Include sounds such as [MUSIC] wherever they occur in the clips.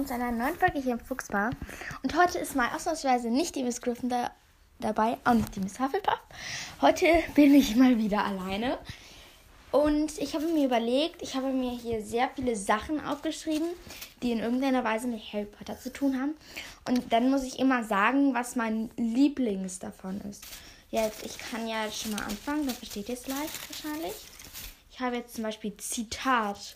willkommen zu einer neuen Folge hier im Fuchsbar. Und heute ist mal ausnahmsweise nicht die Miss Griffin da, dabei, auch nicht die Miss Hufflepuff. Heute bin ich mal wieder alleine. Und ich habe mir überlegt, ich habe mir hier sehr viele Sachen aufgeschrieben, die in irgendeiner Weise mit Harry Potter zu tun haben. Und dann muss ich immer sagen, was mein Lieblings davon ist. Jetzt, ich kann ja schon mal anfangen, dann versteht ihr es leicht wahrscheinlich. Ich habe jetzt zum Beispiel Zitat.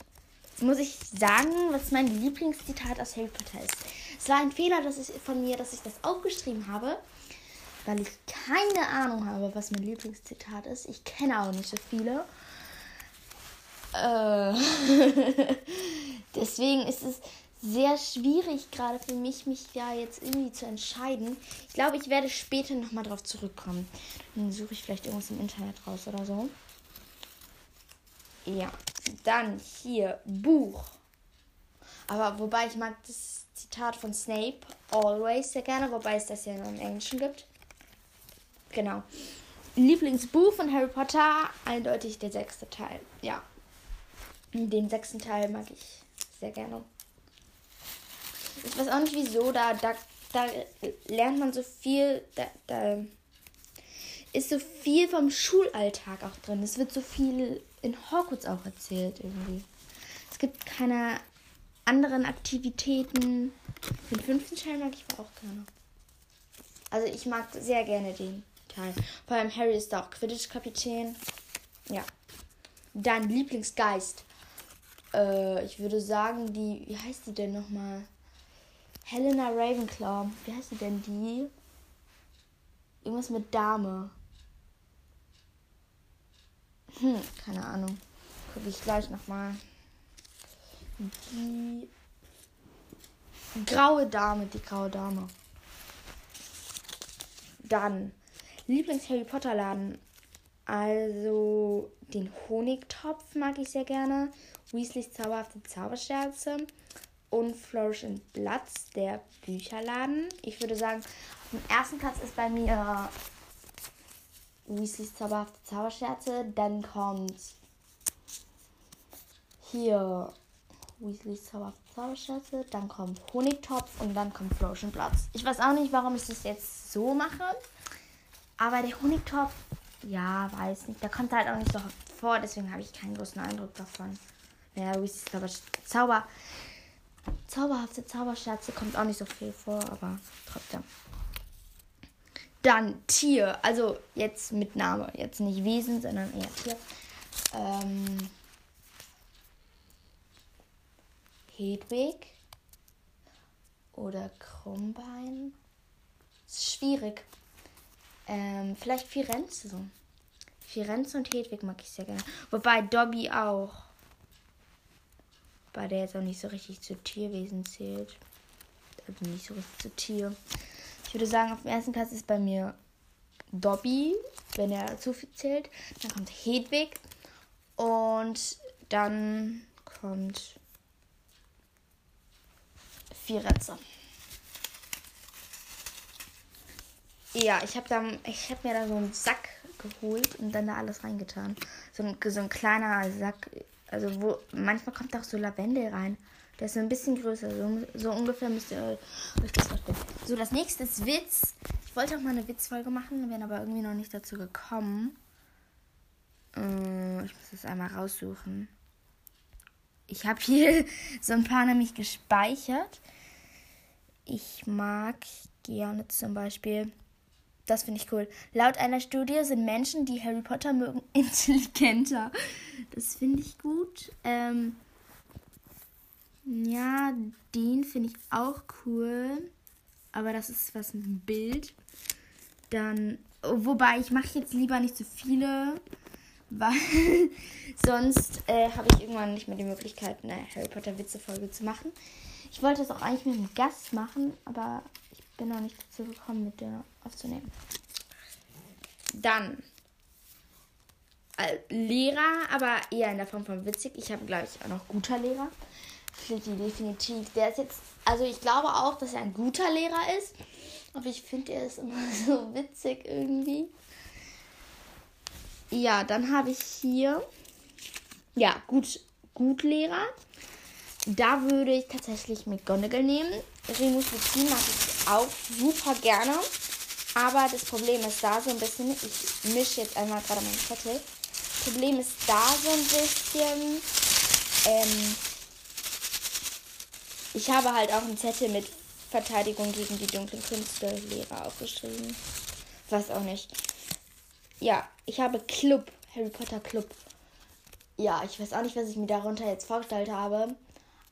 Muss ich sagen, was mein Lieblingszitat aus Harry Potter ist. Es war ein Fehler dass ich, von mir, dass ich das aufgeschrieben habe, weil ich keine Ahnung habe, was mein Lieblingszitat ist. Ich kenne auch nicht so viele. Äh [LAUGHS] Deswegen ist es sehr schwierig gerade für mich, mich da jetzt irgendwie zu entscheiden. Ich glaube, ich werde später nochmal drauf zurückkommen. Dann suche ich vielleicht irgendwas im Internet raus oder so. Ja, dann hier Buch. Aber wobei ich mag das Zitat von Snape always sehr gerne, wobei es das ja nur im Englischen gibt. Genau. Lieblingsbuch von Harry Potter, eindeutig der sechste Teil. Ja. Den sechsten Teil mag ich sehr gerne. Ich weiß auch nicht wieso, da, da, da lernt man so viel, da, da ist so viel vom Schulalltag auch drin. Es wird so viel in Hogwarts auch erzählt irgendwie. Es gibt keine anderen Aktivitäten. Den fünften Teil mag ich auch gerne. Also ich mag sehr gerne den Teil. Vor allem Harry ist da auch Quidditch-Kapitän. Ja. Dann Lieblingsgeist. Äh, ich würde sagen, die, wie heißt die denn nochmal? Helena Ravenclaw. Wie heißt die denn die? Irgendwas mit Dame. Hm, keine Ahnung. Gucke ich gleich nochmal. Die graue Dame, die graue Dame. Dann Lieblings-Harry Potter Laden. Also den Honigtopf mag ich sehr gerne. Weasleys zauberhafte Zauberscherze. Und Flourish and Bloods, der Bücherladen. Ich würde sagen, auf dem ersten Platz ist bei mir Weasleys zauberhafte Zauberscherze. Dann kommt hier Weasleys zauberhafte Zauberscherze. Dann kommt Honigtopf und dann kommt Flourish Bloods. Ich weiß auch nicht, warum ich das jetzt so mache. Aber der Honigtopf, ja, weiß nicht. Der kommt halt auch nicht so oft vor. Deswegen habe ich keinen großen Eindruck davon. Ja, Weasleys Zauber, Zauber, zauberhafte Zauberscherze kommt auch nicht so viel vor, aber trotzdem. Dann Tier, also jetzt mit Name, jetzt nicht Wesen, sondern eher Tier. Ähm, Hedwig oder Krummbein. Ist schwierig. Ähm, vielleicht Firenze. Firenze und Hedwig mag ich sehr gerne. Wobei Dobby auch. Bei der jetzt auch nicht so richtig zu Tierwesen zählt. Also nicht so richtig zu Tier. Ich würde sagen, auf dem ersten Platz ist bei mir Dobby, wenn er zu viel zählt. Dann kommt Hedwig. Und dann kommt Firenze. Ja, ich habe hab mir da so einen Sack geholt und dann da alles reingetan. So ein, so ein kleiner Sack. Also wo manchmal kommt auch so Lavendel rein. Der ist ein bisschen größer. So, so ungefähr müsst ihr euch das vorstellen. So, das nächste ist Witz. Ich wollte auch mal eine Witzfolge machen, bin aber irgendwie noch nicht dazu gekommen. Äh, ich muss das einmal raussuchen. Ich habe hier [LAUGHS] so ein paar nämlich gespeichert. Ich mag gerne zum Beispiel, das finde ich cool. Laut einer Studie sind Menschen, die Harry Potter mögen, [LAUGHS] intelligenter. Das finde ich gut. Ähm, ja, den finde ich auch cool. Aber das ist was mit dem Bild. Dann, wobei ich mache jetzt lieber nicht so viele, [LAUGHS] weil sonst äh, habe ich irgendwann nicht mehr die Möglichkeit, eine Harry Potter Witze-Folge zu machen. Ich wollte das auch eigentlich mit einem Gast machen, aber ich bin noch nicht dazu gekommen, mit der aufzunehmen. Dann äh, Lehrer, aber eher in der Form von witzig. Ich habe, glaube ich, auch noch guter Lehrer. Flicky, definitiv. Der ist jetzt, also ich glaube auch, dass er ein guter Lehrer ist. Aber ich finde, er ist immer [LAUGHS] so witzig irgendwie. Ja, dann habe ich hier, ja, gut, gut Lehrer. Da würde ich tatsächlich McGonagall nehmen. Remus Lupin mag ich auch super gerne. Aber das Problem ist da so ein bisschen, ich mische jetzt einmal gerade meinen Zettel. Problem ist da so ein bisschen, ähm, ich habe halt auch einen Zettel mit Verteidigung gegen die dunklen Künste Lehrer aufgeschrieben. Was auch nicht. Ja, ich habe Club, Harry Potter Club. Ja, ich weiß auch nicht, was ich mir darunter jetzt vorgestellt habe.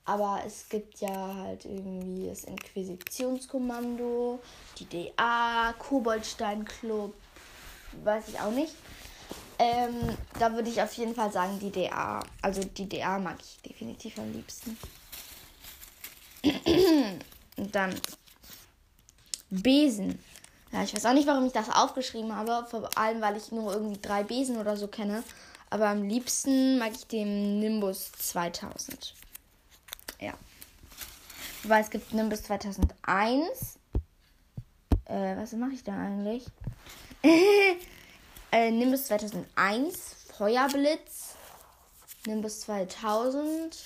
Aber es gibt ja halt irgendwie das Inquisitionskommando, die DA, Koboldstein Club, weiß ich auch nicht. Ähm, da würde ich auf jeden Fall sagen, die DA. Also die DA mag ich definitiv am liebsten. Dann Besen. Ja, ich weiß auch nicht, warum ich das aufgeschrieben habe. Vor allem, weil ich nur irgendwie drei Besen oder so kenne. Aber am liebsten mag ich den Nimbus 2000. Ja. Weil es gibt Nimbus 2001. Äh, was mache ich da eigentlich? [LAUGHS] äh, Nimbus 2001, Feuerblitz, Nimbus 2000,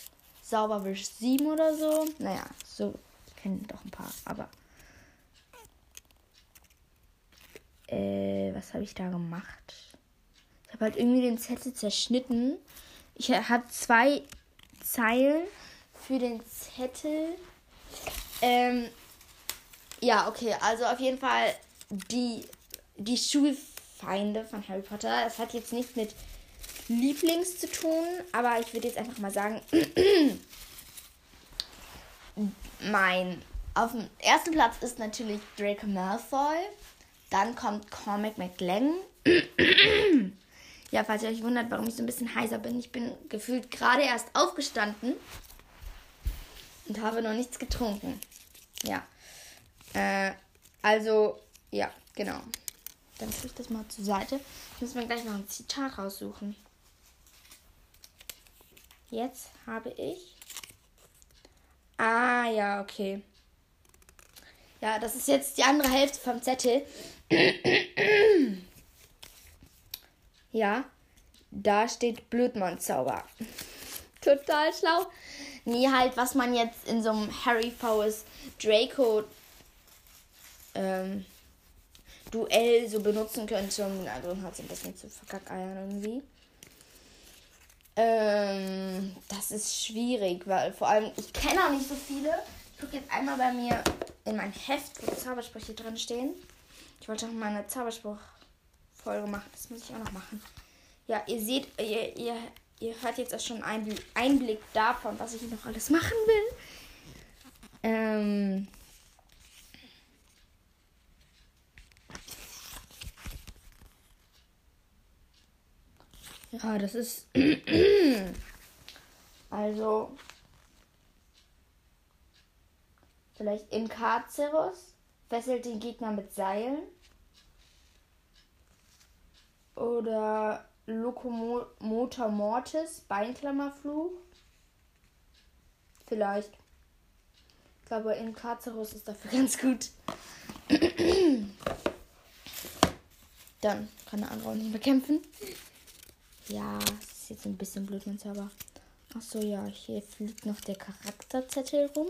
Sauberwisch 7 oder so. Naja, so kennen doch ein paar, aber. Äh, was habe ich da gemacht? Ich habe halt irgendwie den Zettel zerschnitten. Ich habe zwei Zeilen für den Zettel. Ähm, ja, okay, also auf jeden Fall die, die Schulfeinde von Harry Potter. Das hat jetzt nichts mit Lieblings zu tun, aber ich würde jetzt einfach mal sagen, [CLEARS THROAT] mein auf dem ersten Platz ist natürlich Draco Malfoy. Dann kommt Cormac McLaggen. [CLEARS THROAT] ja, falls ihr euch wundert, warum ich so ein bisschen heiser bin. Ich bin gefühlt gerade erst aufgestanden und habe noch nichts getrunken. Ja. Äh, also, ja, genau. Dann tue ich das mal zur Seite. Ich muss mir gleich noch ein Zitat raussuchen. Jetzt habe ich. Ah, ja, okay. Ja, das ist jetzt die andere Hälfte vom Zettel. [CLEARS THROAT] ja, da steht Blutmondzauber. [LAUGHS] Total schlau. Nee, halt, was man jetzt in so einem Harry Fowles Draco ähm, Duell so benutzen könnte, um den anderen halt so ein bisschen zu verkackeiern irgendwie. Ähm, das ist schwierig, weil vor allem, ich kenne auch nicht so viele. Ich gucke jetzt einmal bei mir in mein Heft, wo Zaubersprüche drin stehen. Ich wollte auch mal eine Zauberspruch-Folge machen. Das muss ich auch noch machen. Ja, ihr seht, ihr, ihr, ihr hört jetzt auch schon einen Einblick davon, was ich noch alles machen will. Ähm. Ja, das ist. [CLEARS THROAT] also. Vielleicht Incarcerus fesselt den Gegner mit Seilen. Oder Locomotor Mortis, Beinklammerfluch. Vielleicht. Ich glaube, Incarcerus ist dafür [LAUGHS] ganz gut. [CLEARS THROAT] Dann kann der andere auch nicht mehr kämpfen. Ja, das ist jetzt ein bisschen blöd, mein Zauber. Achso, ja, hier fliegt noch der Charakterzettel rum.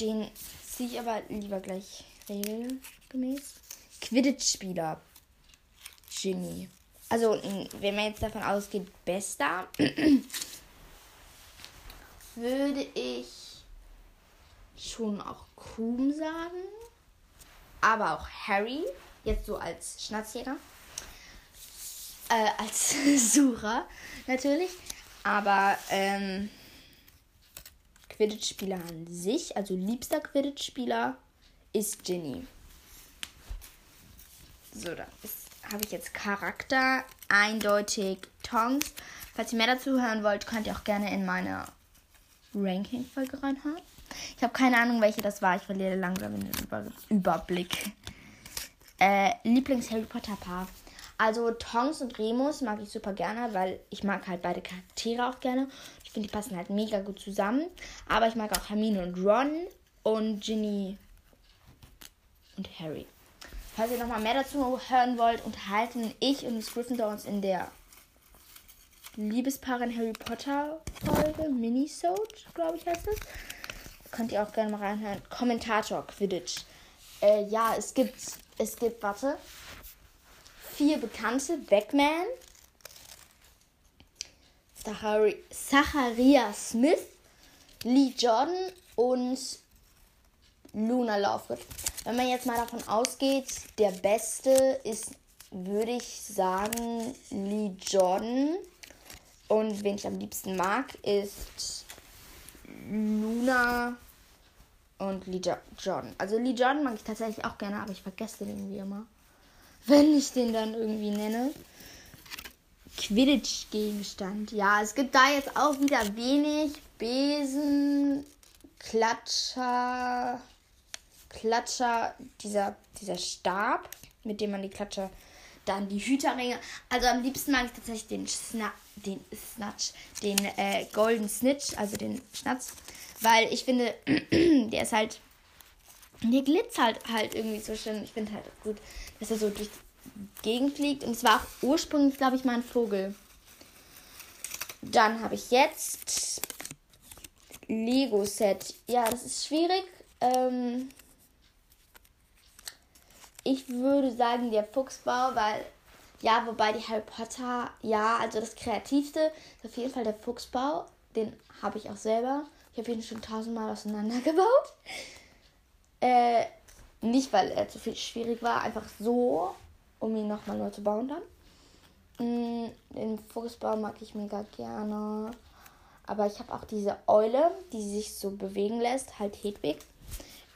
Den ziehe ich aber lieber gleich regelgemäß. Quidditch-Spieler. Ginny. Also, wenn man jetzt davon ausgeht, bester, [CLEARS THROAT] würde ich schon auch Krumm sagen. Aber auch Harry. Jetzt so als Schnatzjäger. Äh, als [LAUGHS] Sucher natürlich. Aber ähm, Quidditch-Spieler an sich, also liebster Quidditch-Spieler, ist Ginny. So, da habe ich jetzt Charakter, eindeutig Tongs. Falls ihr mehr dazu hören wollt, könnt ihr auch gerne in meine Ranking-Folge reinhören. Ich habe keine Ahnung, welche das war. Ich verliere langsam den Über Überblick. Äh, Lieblings-Harry Potter-Paar. Also Tongs und Remus mag ich super gerne, weil ich mag halt beide Charaktere auch gerne. Ich finde, die passen halt mega gut zusammen. Aber ich mag auch Hermine und Ron und Ginny und Harry. Falls ihr nochmal mehr dazu hören wollt, unterhalten ich und Miss Gryffindor uns in der Liebespaaren Harry Potter Folge, Minisode, glaube ich heißt es. Könnt ihr auch gerne mal reinhören. Kommentator Quidditch. Äh, ja, es gibt, es gibt, warte, vier bekannte. Backman, Zachari Zacharia Smith, Lee Jordan und Luna Lovegood. Wenn man jetzt mal davon ausgeht, der Beste ist, würde ich sagen, Lee Jordan. Und wen ich am liebsten mag, ist Luna und Lee Jordan. Also Lee Jordan mag ich tatsächlich auch gerne, aber ich vergesse den irgendwie immer. Wenn ich den dann irgendwie nenne. Quidditch-Gegenstand. Ja, es gibt da jetzt auch wieder wenig. Besen, Klatscher, Klatscher, dieser, dieser Stab, mit dem man die Klatscher, dann die Hüterringe. Also am liebsten mag ich tatsächlich den, Sna den Snatch, den äh, Golden Snitch, also den Schnatz, weil ich finde, [CLEARS THROAT] der ist halt, der glitzert halt irgendwie so schön. Ich finde halt gut, dass er so durch die Gegend fliegt. Und es war auch ursprünglich, glaube ich, mal ein Vogel. Dann habe ich jetzt Lego-Set. Ja, das ist schwierig. Ähm, ich würde sagen, der Fuchsbau, weil, ja, wobei die Harry Potter, ja, also das Kreativste ist auf jeden Fall der Fuchsbau. Den habe ich auch selber. Ich habe ihn schon tausendmal auseinandergebaut. Äh, nicht, weil er zu viel schwierig war, einfach so, um ihn nochmal neu zu bauen dann. Mm, den Fuchsbau mag ich mega gerne. Aber ich habe auch diese Eule, die sich so bewegen lässt, halt Hedwig.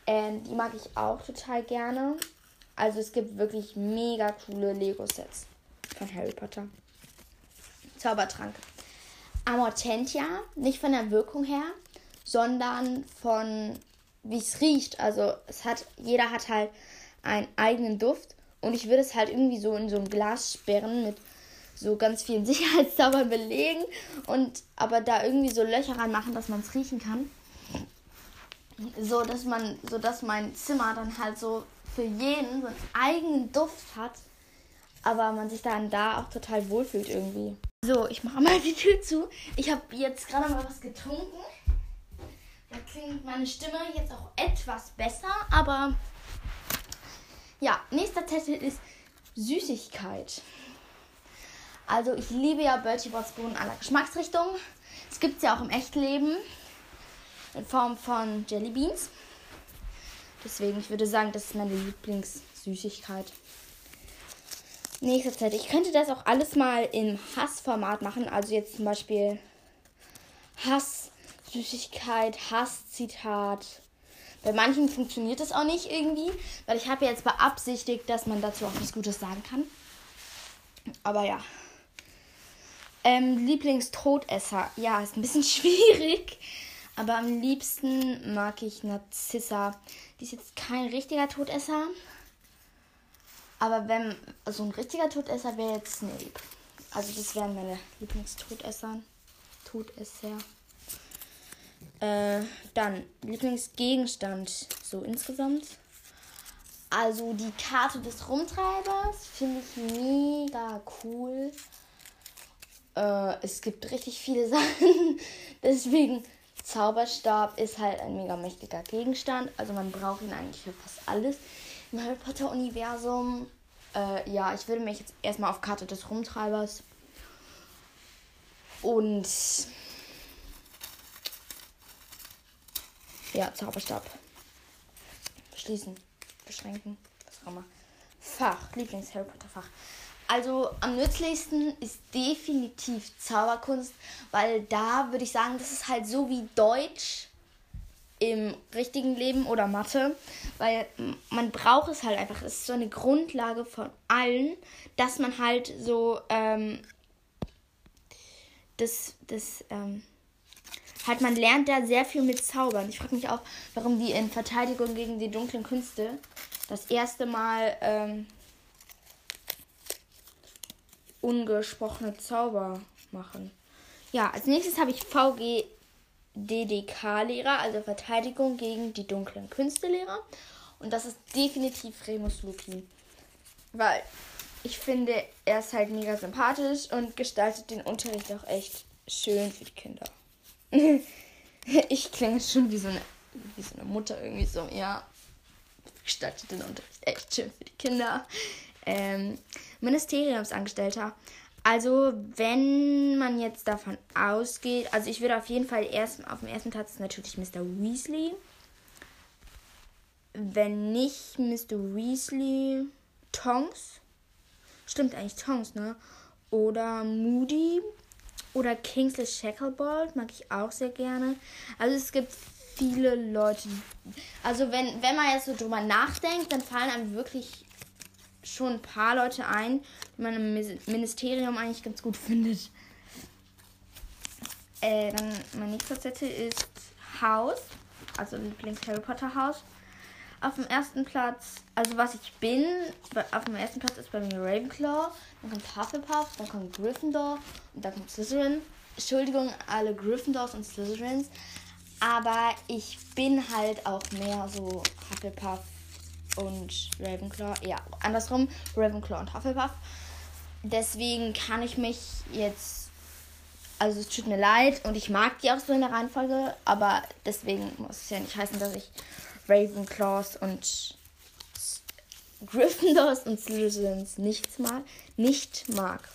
Ähm, die mag ich auch total gerne. Also es gibt wirklich mega coole Lego-Sets von Harry Potter. Zaubertrank. Amortentia, nicht von der Wirkung her, sondern von wie es riecht. Also es hat, jeder hat halt einen eigenen Duft. Und ich würde es halt irgendwie so in so ein Glas sperren mit so ganz vielen [LAUGHS] Sicherheitszaubern belegen und aber da irgendwie so Löcher reinmachen, dass man es riechen kann. So dass man, so dass mein Zimmer dann halt so für jeden so einen eigenen Duft hat, aber man sich dann da auch total wohlfühlt irgendwie. So, ich mache mal die Tür zu. Ich habe jetzt gerade mal was getrunken. Da klingt meine Stimme jetzt auch etwas besser, aber ja, nächster Titel ist Süßigkeit. Also ich liebe ja Bertie Bott's Bohnen aller Geschmacksrichtungen. Es gibt es ja auch im Echtleben in Form von Jelly Beans. Deswegen, ich würde sagen, das ist meine Lieblingssüßigkeit. Nächste Zeit. Ich könnte das auch alles mal im Hassformat machen. Also jetzt zum Beispiel Hass-Süßigkeit, Hass-Zitat. Bei manchen funktioniert das auch nicht irgendwie, weil ich habe jetzt beabsichtigt, dass man dazu auch was Gutes sagen kann. Aber ja. Ähm, Lieblingstodesser. Ja, ist ein bisschen [LAUGHS] schwierig. Aber am liebsten mag ich Narzissa. Die ist jetzt kein richtiger Todesser. Aber wenn so also ein richtiger Todesser wäre jetzt Snape. Also das wären meine Lieblingstodesser. Todesser. Äh, dann Lieblingsgegenstand so insgesamt. Also die Karte des Rumtreibers finde ich mega cool. Äh, es gibt richtig viele [LAUGHS] Sachen. Deswegen Zauberstab ist halt ein mega mächtiger Gegenstand. Also man braucht ihn eigentlich für fast alles im Harry Potter Universum. Äh, ja, ich würde mich jetzt erstmal auf Karte des Rumtreibers und ja, Zauberstab schließen, beschränken, was auch immer. Fach, Lieblings-Harry Potter Fach. Also am nützlichsten ist definitiv Zauberkunst, weil da würde ich sagen, das ist halt so wie Deutsch im richtigen Leben oder Mathe, weil man braucht es halt einfach. Es ist so eine Grundlage von allen, dass man halt so ähm, das, das ähm, halt man lernt da sehr viel mit Zaubern. Ich frage mich auch, warum die in Verteidigung gegen die dunklen Künste das erste Mal ähm, ungesprochene Zauber machen. Ja, als nächstes habe ich VG DDK-Lehrer, also Verteidigung gegen die dunklen Künste-Lehrer. Und das ist definitiv Remus Lupin. Weil ich finde, er ist halt mega sympathisch und gestaltet den Unterricht auch echt schön für die Kinder. [LAUGHS] ich klinge schon wie so, eine, wie so eine Mutter irgendwie so, ja. Gestaltet den Unterricht echt schön für die Kinder. Ähm, Ministeriumsangestellter. Also, wenn man jetzt davon ausgeht, also ich würde auf jeden Fall erst auf dem ersten Platz natürlich Mr. Weasley. Wenn nicht Mr. Weasley, Tongs. Stimmt eigentlich Tongs, ne? Oder Moody oder Kingsley Shacklebolt mag ich auch sehr gerne. Also es gibt viele Leute. Also wenn, wenn man jetzt so drüber nachdenkt, dann fallen einem wirklich schon ein paar Leute ein, die man im Ministerium eigentlich ganz gut [LAUGHS] findet. Äh, dann mein nächster Zettel ist Haus, also Lieblings-Harry Potter Haus. Auf dem ersten Platz, also was ich bin, auf dem ersten Platz ist bei mir Ravenclaw, dann kommt Hufflepuff, dann kommt Gryffindor und dann kommt Slytherin. Entschuldigung, alle Gryffindors und Slytherins, aber ich bin halt auch mehr so Hufflepuff und Ravenclaw. Ja, andersrum, Ravenclaw und Hufflepuff. Deswegen kann ich mich jetzt. Also es tut mir leid und ich mag die auch so in der Reihenfolge, aber deswegen muss es ja nicht heißen, dass ich Ravenclaws und Gryffindors und Slytherins nichts mag, nicht mag.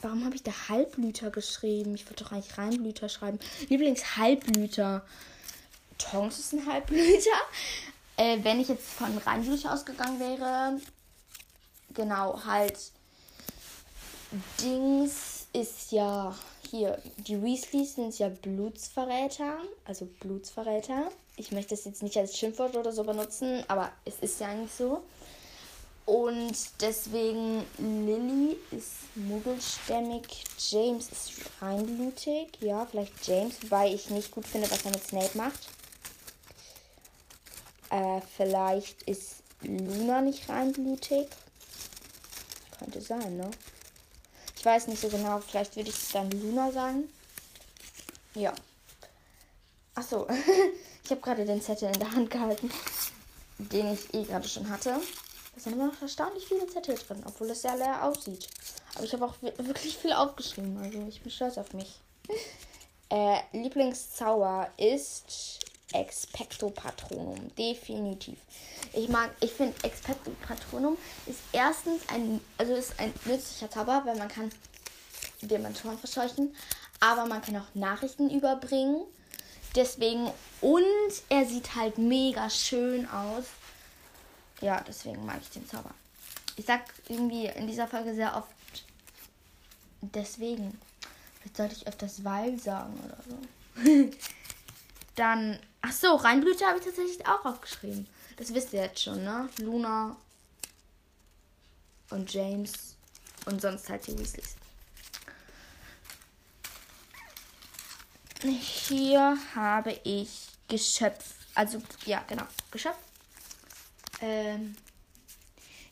Warum habe ich da Halbblüter geschrieben? Ich wollte doch eigentlich Reinblüter schreiben. Lieblings Halbblüter. Tonks ist ein Halbblüter. [LAUGHS] Äh, wenn ich jetzt von Reinblüter ausgegangen wäre, genau, halt Dings ist ja hier, die Weasleys sind ja Blutsverräter, also Blutsverräter. Ich möchte es jetzt nicht als Schimpfwort oder so benutzen, aber es ist ja eigentlich so. Und deswegen Lily ist muggelstämmig, James ist reinblutig. Ja, vielleicht James, weil ich nicht gut finde, was er mit Snape macht. Äh, vielleicht ist Luna nicht reinblutig. Könnte sein, ne? Weiß nicht so genau. Vielleicht würde ich dann Luna sagen. Ja. Achso. [LAUGHS] ich habe gerade den Zettel in der Hand gehalten, den ich eh gerade schon hatte. Da sind immer noch erstaunlich viele Zettel drin, obwohl es sehr leer aussieht. Aber ich habe auch wirklich viel aufgeschrieben. Also ich bin stolz auf mich. [LAUGHS] Äh, Lieblingszauber ist Expecto Patronum. Definitiv. Ich mag, ich finde Expecto Patronum ist erstens ein, also ist ein nützlicher Zauber, weil man kann Dementoren verscheuchen, aber man kann auch Nachrichten überbringen. Deswegen, und er sieht halt mega schön aus. Ja, deswegen mag ich den Zauber. Ich sag irgendwie in dieser Folge sehr oft deswegen. Vielleicht sollte ich öfters weil sagen oder so. [LAUGHS] Dann, ach so, Reinblüte habe ich tatsächlich auch aufgeschrieben. Das wisst ihr jetzt schon, ne? Luna und James und sonst halt die Weasleys. Hier habe ich Geschöpf. Also, ja, genau. Geschöpf. Ähm,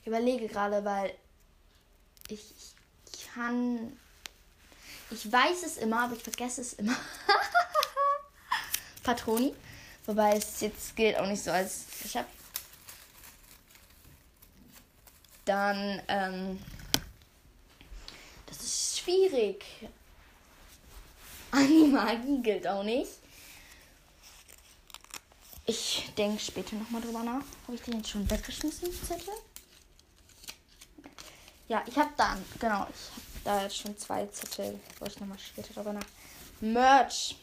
ich überlege gerade, weil ich, ich kann. Ich weiß es immer, aber ich vergesse es immer. [LAUGHS] Patroni. Wobei es jetzt gilt auch nicht so als Geschäft. Dann, ähm, das ist schwierig. Animagi gilt auch nicht. Ich denke später nochmal drüber nach. Habe ich den jetzt schon weggeschmissen, Zettel? Ja, ich habe dann, genau, ich habe da jetzt schon zwei Zettel. Wollte ich nochmal später drüber nach. Merch.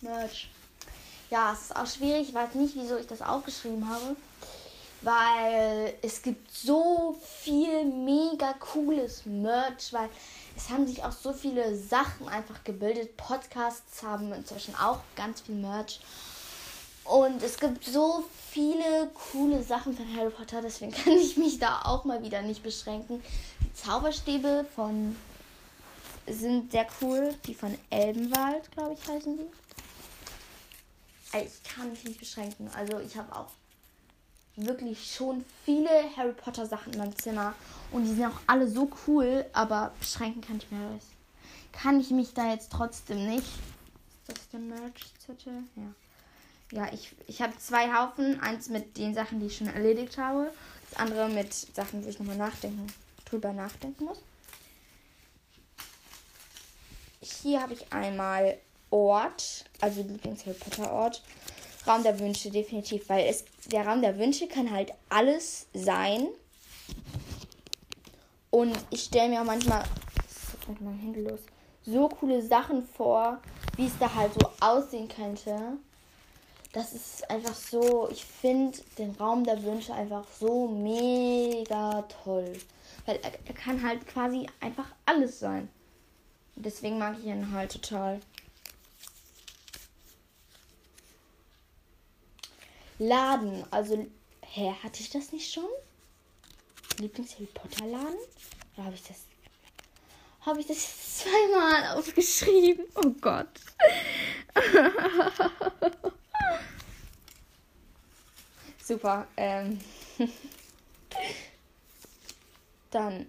Merch ja, es ist auch schwierig. Ich weiß nicht, wieso ich das aufgeschrieben habe. Weil es gibt so viel mega cooles Merch, weil es haben sich auch so viele Sachen einfach gebildet. Podcasts haben inzwischen auch ganz viel Merch. Und es gibt so viele coole Sachen von Harry Potter, deswegen [LAUGHS] kann ich mich da auch mal wieder nicht beschränken. Die Zauberstäbe von sind sehr cool. Die von Elbenwald, glaube ich, heißen die ich kann mich nicht beschränken. Also ich habe auch wirklich schon viele Harry Potter Sachen in meinem Zimmer und die sind auch alle so cool, aber beschränken kann ich mir das. kann ich mich da jetzt trotzdem nicht. Ist das der Merch-Zettel? Ja. Ja, ich, ich habe zwei Haufen. Eins mit den Sachen, die ich schon erledigt habe. Das andere mit Sachen, wo ich nochmal nachdenken, drüber nachdenken muss. Hier habe ich einmal Ort, also Lieblings-Harry Potter Ort. Raum der Wünsche, definitiv, weil es, der Raum der Wünsche kann halt alles sein. Und ich stelle mir auch manchmal, mit meinem Handy los, so coole Sachen vor, wie es da halt so aussehen könnte. Das ist einfach so, ich finde den Raum der Wünsche einfach so mega toll. Weil er, er kann halt quasi einfach alles sein. Deswegen mag ich ihn halt total. Laden. Also, hä, hatte ich das nicht schon? Lieblings-Harry Potter-Laden? Oder habe ich das. Habe ich das zweimal [LAUGHS] aufgeschrieben? Oh Gott. [LAUGHS] Super. Ähm. [LAUGHS] Dann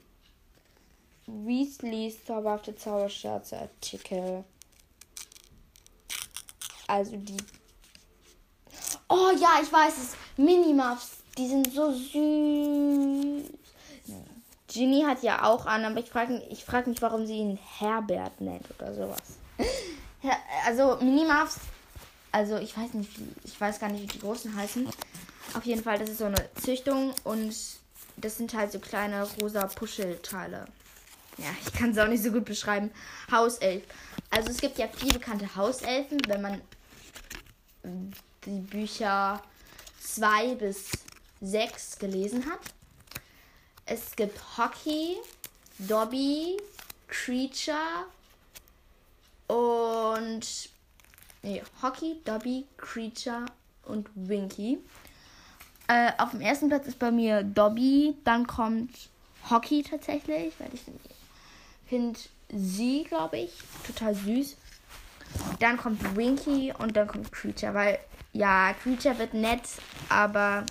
Weasleys zauberhafte Zauberscherze Artikel. Also die Oh ja, ich weiß es. Minimuffs. Die sind so süß. Ginny hat ja auch an, aber ich frage ich frag mich, warum sie ihn Herbert nennt oder sowas. also Minimuffs, also ich weiß nicht, ich weiß gar nicht, wie die großen heißen. Auf jeden Fall, das ist so eine Züchtung und das sind halt so kleine rosa Puschelteile. Ja, ich kann es auch nicht so gut beschreiben. Hauself. Also es gibt ja viele bekannte Hauselfen, wenn man die Bücher 2 bis 6 gelesen hat. Es gibt Hockey, Dobby, Creature und nee, Hockey, Dobby, Creature und Winky. Äh, auf dem ersten Platz ist bei mir Dobby, dann kommt Hockey tatsächlich, weil ich finde sie, glaube ich, total süß. Dann kommt Winky und dann kommt Creature, weil ja, Creature wird nett, aber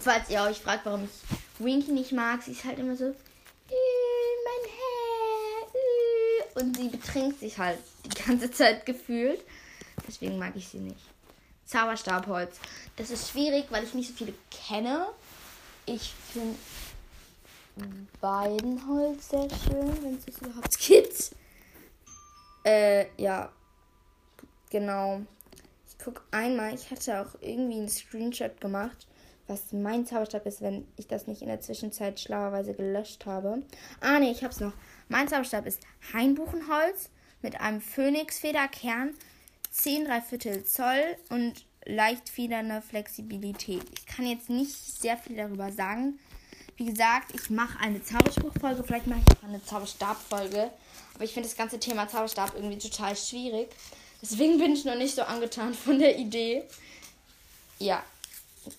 falls ihr euch fragt, warum ich Winky nicht mag, sie ist halt immer so, mein Herr, und sie betrinkt sich halt die ganze Zeit gefühlt. Deswegen mag ich sie nicht. Zauberstabholz. Das ist schwierig, weil ich nicht so viele kenne. Ich finde Weidenholz sehr schön, wenn es das überhaupt gibt. Äh, ja. Genau guck einmal, ich hatte auch irgendwie einen Screenshot gemacht, was mein Zauberstab ist, wenn ich das nicht in der Zwischenzeit schlauerweise gelöscht habe. Ah, nee, ich hab's noch. Mein Zauberstab ist Hainbuchenholz mit einem Phönixfederkern, 10 Viertel Zoll und leicht federnde Flexibilität. Ich kann jetzt nicht sehr viel darüber sagen. Wie gesagt, ich mache eine Zauberspruchfolge, vielleicht mache ich auch eine Zauberstabfolge. Aber ich finde das ganze Thema Zauberstab irgendwie total schwierig. Deswegen bin ich noch nicht so angetan von der Idee. Ja,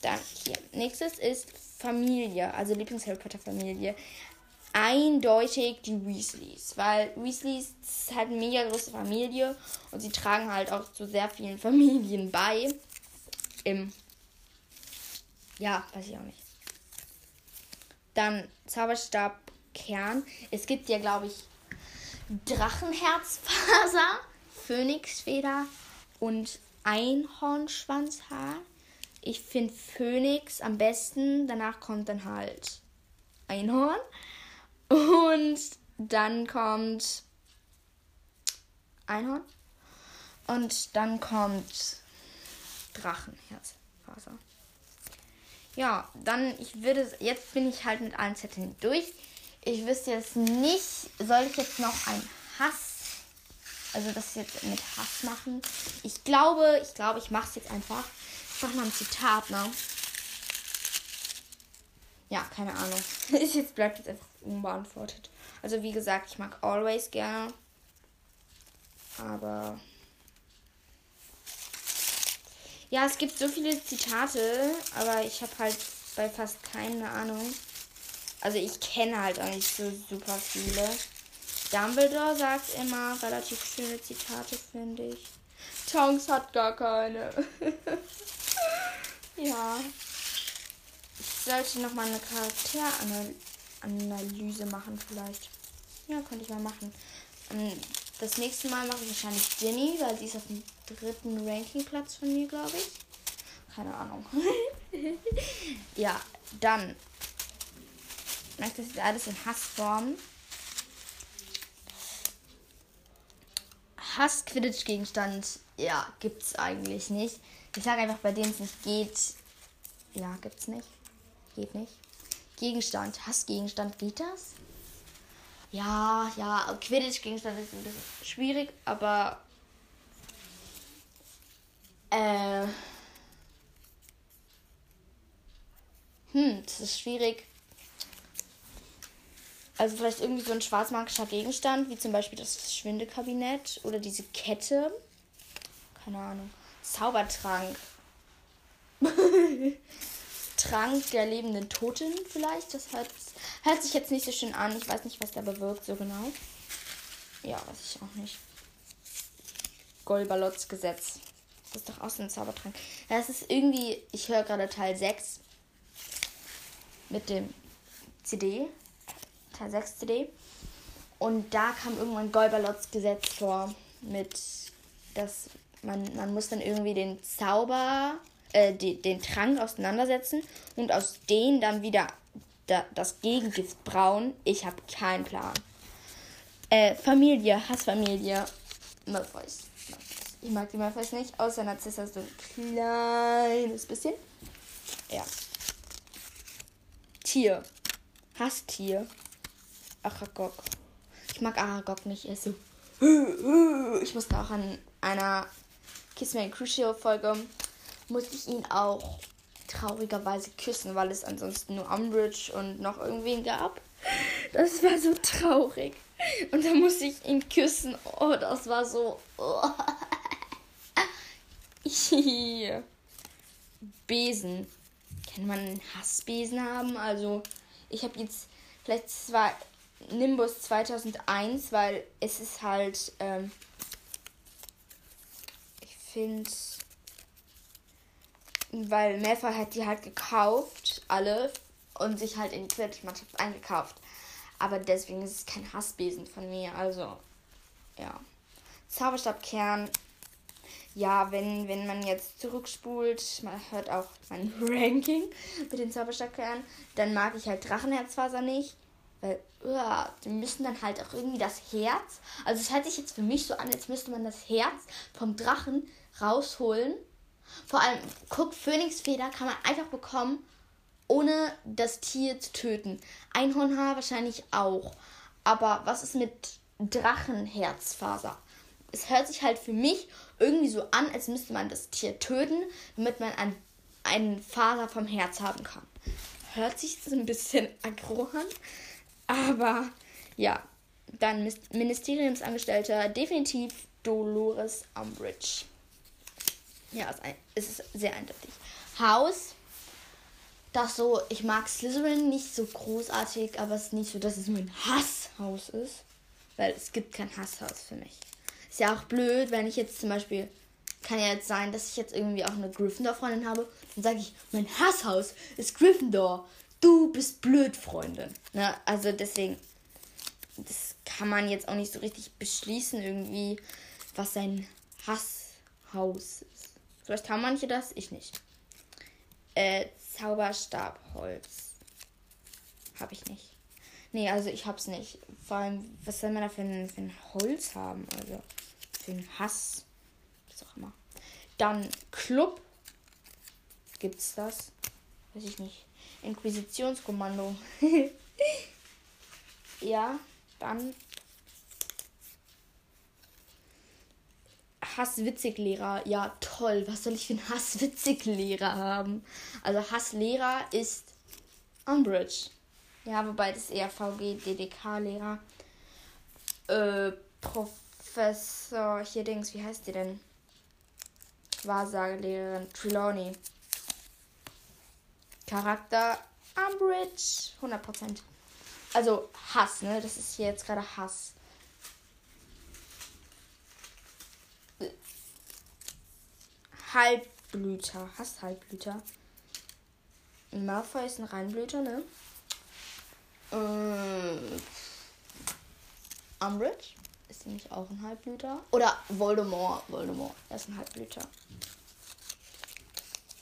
dann hier. Nächstes ist Familie, also Lieblings-Harry Potter-Familie. Eindeutig die Weasleys, weil Weasleys ist halt eine mega große Familie und sie tragen halt auch zu sehr vielen Familien bei. Im. Ja, weiß ich auch nicht. Dann Zauberstab-Kern. Es gibt ja, glaube ich, Drachenherzfaser. Phönixfeder und Einhornschwanzhaar. Ich finde Phönix am besten. Danach kommt dann halt Einhorn. Und dann kommt Einhorn. Und dann kommt Drachenherzfaser. Ja, dann, ich würde, jetzt bin ich halt mit allen Zetteln durch. Ich wüsste jetzt nicht, soll ich jetzt noch ein Hass also das jetzt mit Hass machen. Ich glaube, ich glaube, ich mache es jetzt einfach. Ich mache mal ein Zitat, ne? Ja, keine Ahnung. [LAUGHS] Ist jetzt bleibt jetzt einfach unbeantwortet. Also wie gesagt, ich mag Always gerne. Aber ja, es gibt so viele Zitate, aber ich habe halt bei fast keine Ahnung. Also ich kenne halt auch nicht so super viele. Dumbledore sagt immer relativ schöne Zitate, finde ich. Tonks hat gar keine. [LAUGHS] ja. Ich sollte noch mal eine Charakteranalyse machen, vielleicht. Ja, könnte ich mal machen. ähm, das nächste Mal mache ich wahrscheinlich Ginny, weil sie ist auf dem dritten Rankingplatz von mir, glaube ich. Keine Ahnung. [LAUGHS] ja, dann. Das ist alles in Hassform. Hass-Quidditch-Gegenstand, ja, gibt's eigentlich nicht. Ich sage einfach, bei denen es nicht geht, ja, gibt's nicht. Geht nicht. Gegenstand, Hassgegenstand, geht das? Ja, ja, Quidditch-Gegenstand ist ein bisschen schwierig, aber. Äh. Hm, das ist schwierig. Also vielleicht irgendwie so ein schwarzmagischer Gegenstand, wie zum Beispiel das Schwindekabinett oder diese Kette. Keine Ahnung. Zaubertrank. [LAUGHS] Trank der lebenden Toten vielleicht. Das hört, hört sich jetzt nicht so schön an. Ich weiß nicht, was der bewirkt so genau. Ja, weiß ich auch nicht. Golbalots Gesetz. Das ist doch auch so ein Zaubertrank. Ja, es ist irgendwie, ich höre gerade Teil 6 mit dem CD. Teil 6 CD. Und da kam irgendwann Golbalots Gesetz vor mit, dass man, man muss dann irgendwie den Zauber äh, die, den Trank auseinandersetzen und aus denen dann wieder da, das Gegengift brauen. Ich habe keinen Plan. Äh, Familie, Hassfamilie. Malfoys. Ich mag die Malfoys nicht, außer Narzissa so ein kleines bisschen. Ja. Tier. Hasstier. Aragog. Ich mag Aragog nicht. Er ist so. Ich musste auch an einer Kiss Me Crucial Folge musste ich ihn auch traurigerweise küssen, weil es ansonsten nur Umbridge und noch irgendwen gab. Das war so traurig. Und dann musste ich ihn küssen. Oh, das war so. Oh. [LAUGHS] Besen. Kann man einen Hassbesen haben? Also, ich habe jetzt vielleicht zwei Nimbus 2001, weil es ist halt. Ähm, ich finde weil Malfoy hat die halt gekauft, alle, und sich halt in die Quidditch-Mannschaft eingekauft. Aber deswegen ist es kein Hassbesen von mir, also, ja. Zauberstabkern, ja, wenn, wenn man jetzt zurückspult, man hört auch mein [LAUGHS] Ranking mit den Zauberstabkernen, dann mag ich halt Drachenherzfaser nicht. Weil, uh, die müssen dann halt auch irgendwie das Herz. Also es hört sich jetzt für mich so an, als müsste man das Herz vom Drachen rausholen vor allem, guck, Phönixfeder kann man einfach bekommen, ohne das Tier zu töten. Einhornhaar wahrscheinlich auch. Aber was ist mit Drachenherzfaser? Es hört sich halt für mich irgendwie so an, als müsste man das Tier töten, damit man ein, einen Faser vom Herz haben kann. Hört sich so ein bisschen aggro an. Aber ja, dann Ministeriumsangestellter definitiv Dolores Umbridge. Ja, es ist sehr eindeutig. Haus, das so, ich mag Slytherin nicht so großartig, aber es ist nicht so, dass es mein Hasshaus ist. Weil es gibt kein Hasshaus für mich. Ist ja auch blöd, wenn ich jetzt zum Beispiel, kann ja jetzt sein, dass ich jetzt irgendwie auch eine Gryffindor-Freundin habe. Dann sage ich, mein Hasshaus ist Gryffindor. Du bist blöd, Freundin. Ne? Also deswegen, das kann man jetzt auch nicht so richtig beschließen, irgendwie, was sein Hasshaus ist. Vielleicht haben manche das, ich nicht. Äh, Zauberstabholz. Habe ich nicht. Nee, also ich hab's nicht. Vor allem, was soll man da für ein, für ein Holz haben? Also, für einen Hass. Was auch immer. Dann Club. Gibt's das? Weiß ich nicht. Inquisitionskommando. [LAUGHS] ja, dann Hasswitziglehrer. Ja, toll. Was soll ich für einen Hasswitziglehrer haben? Also Hasslehrer ist Umbridge. Ja, wobei das eher VG, DDK-Lehrer. Äh, Professor, hier Dings, wie heißt die denn? Wahrsagelehrerin Trelawney. Charakter Umbridge, 100%. Also Hass, ne? Das ist hier jetzt gerade Hass. Halbblüter. Hast Halbblüter. Malfoy ist ein Reinblüter, ne? Äh, Umbridge ist nämlich auch ein Halbblüter. Oder Voldemort. Voldemort, er ist ein Halbblüter.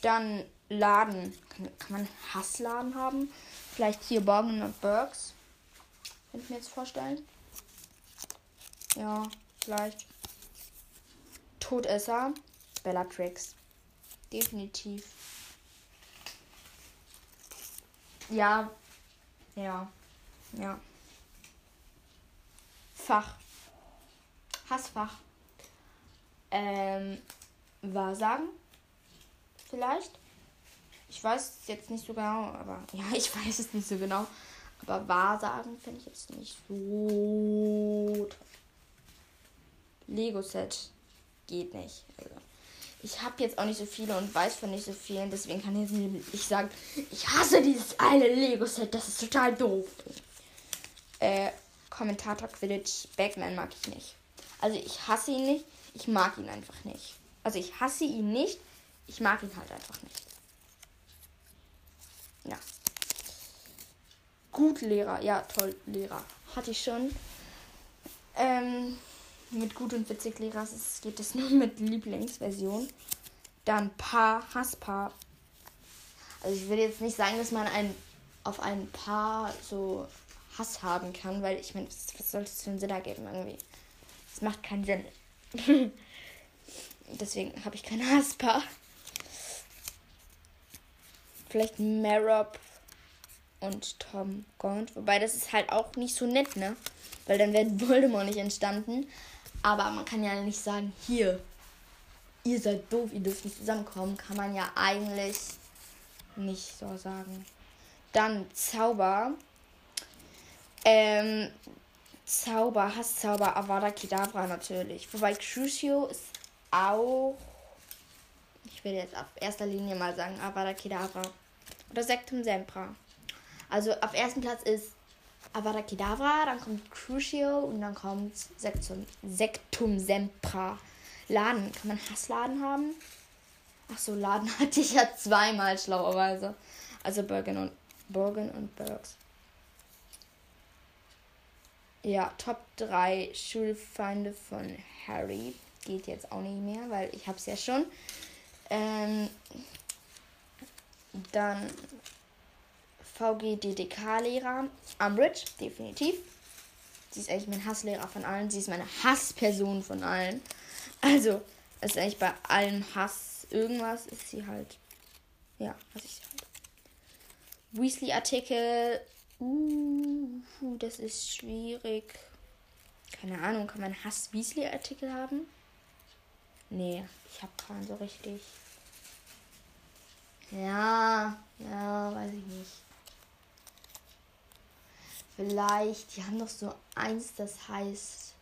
Dann Laden. Kann, kann man Hassladen haben? Vielleicht hier Borgen und Burks. Könnte ich mir jetzt vorstellen. Ja, vielleicht. Todesser. Bellatrix. Definitiv. Ja. Ja. Ja. Fach. Hassfach. Ähm, Wahrsagen. Vielleicht. Ich weiß es jetzt nicht so genau, aber [LAUGHS] ja, ich weiß es nicht so genau. Aber Wahrsagen finde ich jetzt nicht so. Lego-Set geht nicht. Also, ich habe jetzt auch nicht so viele und weiß von nicht so vielen, deswegen kann ich nicht sagen, ich hasse dieses eine Lego-Set, das ist total doof. Äh, Kommentator Quidditch Backman mag ich nicht. Also ich hasse ihn nicht, ich mag ihn einfach nicht. Also ich hasse ihn nicht, ich mag ihn halt einfach nicht. Ja. Gut Lehrer, ja toll Lehrer. Hatte ich schon. Ähm, mit gut und witzig Lehrer geht es nur [LAUGHS] mit Lieblingsversion. Dann Paar, Hasspaar. Also ich will jetzt nicht sagen, dass man ein, auf ein Paar so Hass haben kann, weil ich meine, was, was soll das für einen Sinn ergeben irgendwie? Das macht keinen Sinn. [LAUGHS] Deswegen habe ich kein Hasspaar. Vielleicht Marop und Tom Gaunt. Wobei das ist halt auch nicht so nett, ne? Weil dann wäre [LAUGHS] Voldemort nicht entstanden. Aber man kann ja nicht sagen, hier, ihr seid doof, ihr dürft nicht zusammenkommen. Kann man ja eigentlich nicht so sagen. Dann Zauber. Ähm, Zauber, Hasszauber, Avada Kedavra natürlich. Wobei Crucio ist auch. Ich will jetzt auf erster Linie mal sagen Avada Kedavra. Oder Sektum Sempra. Also auf ersten Platz ist Avada Kedavra, dann kommt Crucio und dann kommt Sektum, Sektum Sempra. Laden. Kann man Hassladen haben? Ach so, Laden [LAUGHS] hatte ich ja zweimal schlauerweise. Also Bergen und Bergen und Bergs. Ja, Top 3 Schulfeinde von Harry. Geht jetzt auch nicht mehr, weil ich habe es ja schon. Ähm, dann VGDDK-Lehrer. Umbridge, definitiv. Sie ist eigentlich mein Hasslehrer von allen. Sie ist meine Hassperson von allen. Also, ist eigentlich bei allem Hass irgendwas, ist sie halt. Ja, was ich halt. Weasley-Artikel. Uh, das ist schwierig. Keine Ahnung, kann man Hass-Weasley-Artikel haben? Nee, ich habe keinen so richtig. Ja, ja, weiß ich nicht. Vielleicht, die haben doch so eins, das heißt.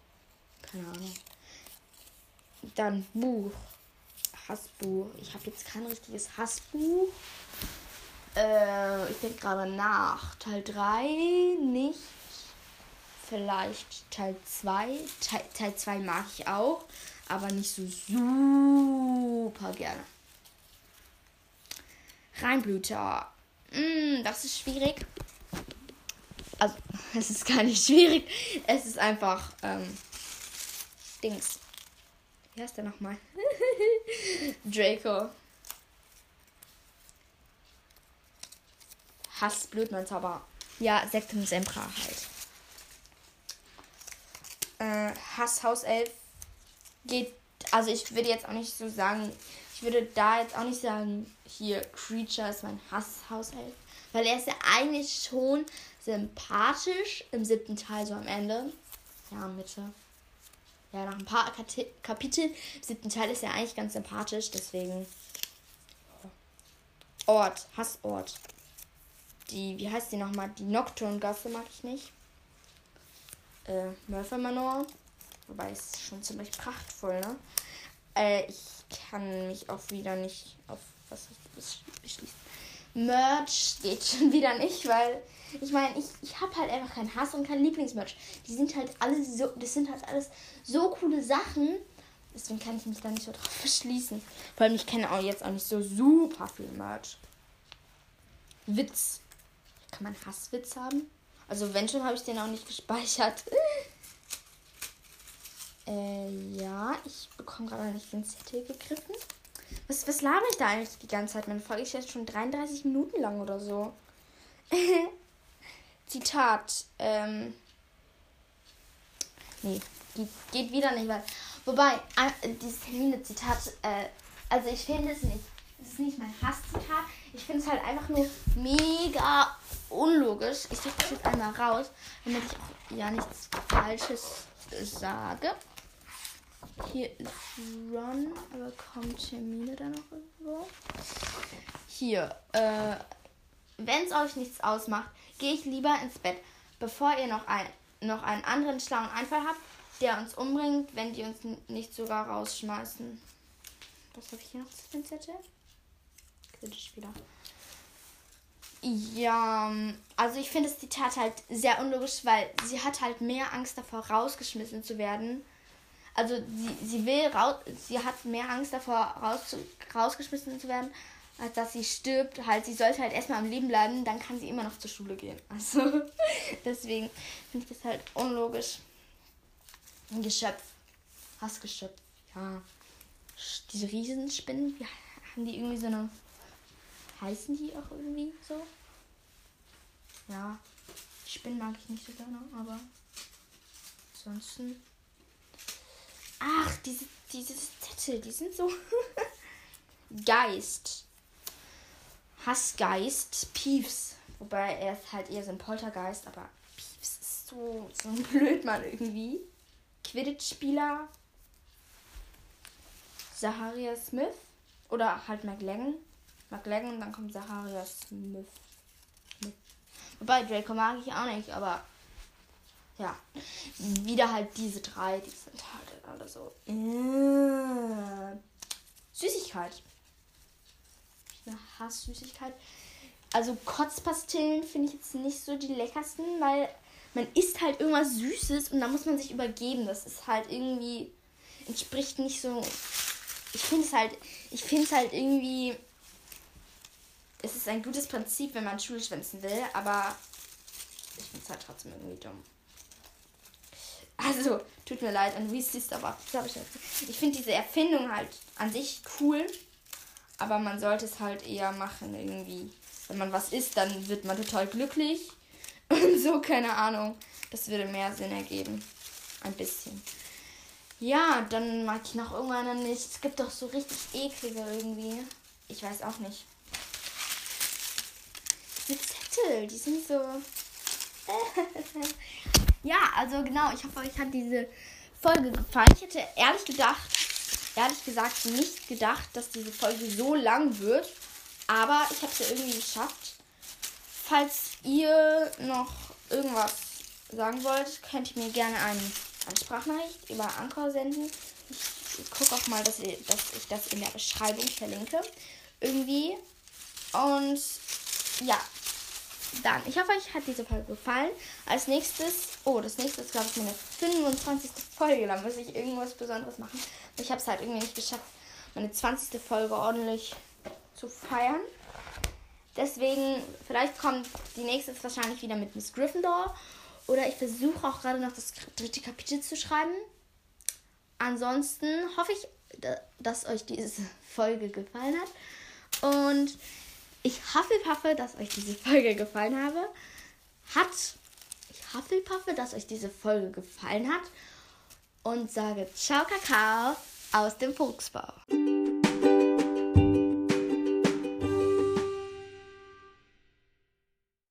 Keine Ahnung. Dann Buch. Hassbuch. Ich habe jetzt kein richtiges Hassbuch. Äh, ich denke gerade nach. Teil 3 nicht. Vielleicht Teil 2. Teil 2 mag ich auch, aber nicht so super gerne. Reinblüter. Mm, das ist schwierig. Also, [LAUGHS] es ist gar nicht schwierig. Es ist einfach, ähm, Dings. Wie heißt der nochmal? [LAUGHS] Draco. Hass Blutmannzauber. Ja, Sektum Sempra halt. Äh, Hass Hauself geht. Also ich würde jetzt auch nicht so sagen. Ich würde da jetzt auch nicht sagen, hier Creature ist mein Hass Hauself. Weil er ist ja eigentlich schon sympathisch im siebten Teil, so am Ende. Ja, Mitte. Ja, nach ein paar Kapiteln. Im siebten Teil ist er eigentlich ganz sympathisch, deswegen. Ort, Hassort die, wie heißt die nochmal? Die Nocturne-Gasse mag ich nicht. Äh, Murphy Manor. Wobei es schon ziemlich prachtvoll, ne? Äh, ich kann mich auch wieder nicht auf was beschließen. Merch geht schon [LAUGHS] wieder nicht, weil ich meine, ich, ich habe halt einfach keinen Hass und kein Lieblingsmerch. Die sind halt alle so, das sind halt alles so coole Sachen. Deswegen kann ich mich da nicht so drauf [LAUGHS] verschließen. Vor allem, ich kenne auch jetzt auch nicht so super viel Merch. Witz. Kann man Hasswitz haben? Also wenn schon, habe ich den auch nicht gespeichert. [LAUGHS] Äh, ja, ich bekomme gerade nicht den Zettel gegriffen. Was, was laber ich da eigentlich die ganze Zeit? Meine Folge ist jetzt schon 33 Minuten lang oder so. [LAUGHS] Zitat. Ähm. Nee, geht, geht wieder nicht, weil. Wobei, äh, dieses Termine-Zitat, äh, also ich finde es nicht. Es ist nicht mein Hasszitat. Ich finde es halt einfach nur mega unlogisch. Ich sag das jetzt einmal raus, damit ich auch ja nichts Falsches sage. Hier ist Run, aber kommen Termine da noch irgendwo? Hier, äh, wenn es euch nichts ausmacht, gehe ich lieber ins Bett, bevor ihr noch, ein, noch einen anderen schlauen Einfall habt, der uns umbringt, wenn die uns nicht sogar rausschmeißen. Was habe ich hier noch zu den Zettel? Quidditch-Spieler. Ja, also ich finde das Zitat halt sehr unlogisch, weil sie hat halt mehr Angst davor, rausgeschmissen zu werden. Also sie, sie will raus, sie hat mehr Angst davor, raus, rausgeschmissen zu werden, als dass sie stirbt. Halt, sie sollte halt erstmal am Leben bleiben, dann kann sie immer noch zur Schule gehen. [LAUGHS] Also deswegen finde ich das halt unlogisch. Ein Geschöpf. Hassgeschöpf. Ja. Diese Riesenspinnen, wie haben die irgendwie so eine heißen die auch irgendwie so. Ja, Spinnen mag ich nicht so gerne, aber ansonsten. Ach, diese, diese Zettel, die sind so. [LAUGHS] Geist. Hassgeist, Piefs. Wobei er ist halt eher so ein Poltergeist, aber Piefs ist so, so ein [LAUGHS] Blödmann irgendwie. Quidditch-Spieler. Zaharia Smith. Oder halt McLaggen. McLaggen und dann kommt Zacharia Smith. Smith. Wobei Draco mag ich auch nicht, aber ja. Wieder halt diese drei, die sind halt alle so. Äh, Süßigkeit. Ich hasse Süßigkeit. Also Kotzpastillen finde ich jetzt nicht so die leckersten, weil man isst halt irgendwas Süßes und dann muss man sich übergeben. Das ist halt irgendwie entspricht nicht so. Ich finde es halt, ich finde es halt irgendwie es ist ein gutes Prinzip, wenn man Schule schwänzen will, aber ich finde es halt trotzdem irgendwie dumm. Also, tut mir leid an Reese's, aber ich, ich finde diese Erfindung halt an sich cool, aber man sollte es halt eher machen irgendwie. Wenn man was isst, dann wird man total glücklich [LAUGHS] und so, keine Ahnung. Das würde mehr Sinn ergeben. Ein bisschen. Ja, dann mag ich noch irgendwann nicht. Es gibt doch so richtig eklige irgendwie. Ich weiß auch nicht diese Zettel, die sind so. [LAUGHS] ja, also genau, ich hoffe, euch hat diese Folge gefallen. Ich hätte ehrlich gedacht, ehrlich gesagt nicht gedacht, dass diese Folge so lang wird. Aber ich habe es ja irgendwie geschafft. Falls ihr noch irgendwas sagen wollt, könnt ihr mir gerne eine, Sprachnachricht über Anchor senden. Ich, ich gucke auch mal, dass, ihr, dass ich das in der Beschreibung verlinke. Irgendwie. Und ja, dann, ich hoffe, euch hat diese Folge gefallen. Als nächstes, oh, das nächste ist, glaube ich, meine 25. Folge. Da muss ich irgendwas Besonderes machen. Ich habe es halt irgendwie nicht geschafft, meine 20. Folge ordentlich zu feiern. Deswegen, vielleicht kommt die nächste wahrscheinlich wieder mit Miss Gryffindor. Oder ich versuche auch gerade noch das dritte Kapitel zu schreiben. Ansonsten hoffe ich, dass euch diese Folge gefallen hat. Und ich Hufflepuffe, dass euch diese Folge gefallen habe. Hat. Ich Hufflepuffe, dass euch diese Folge gefallen hat. Und sage Ciao Kakao aus dem Fuchsbau.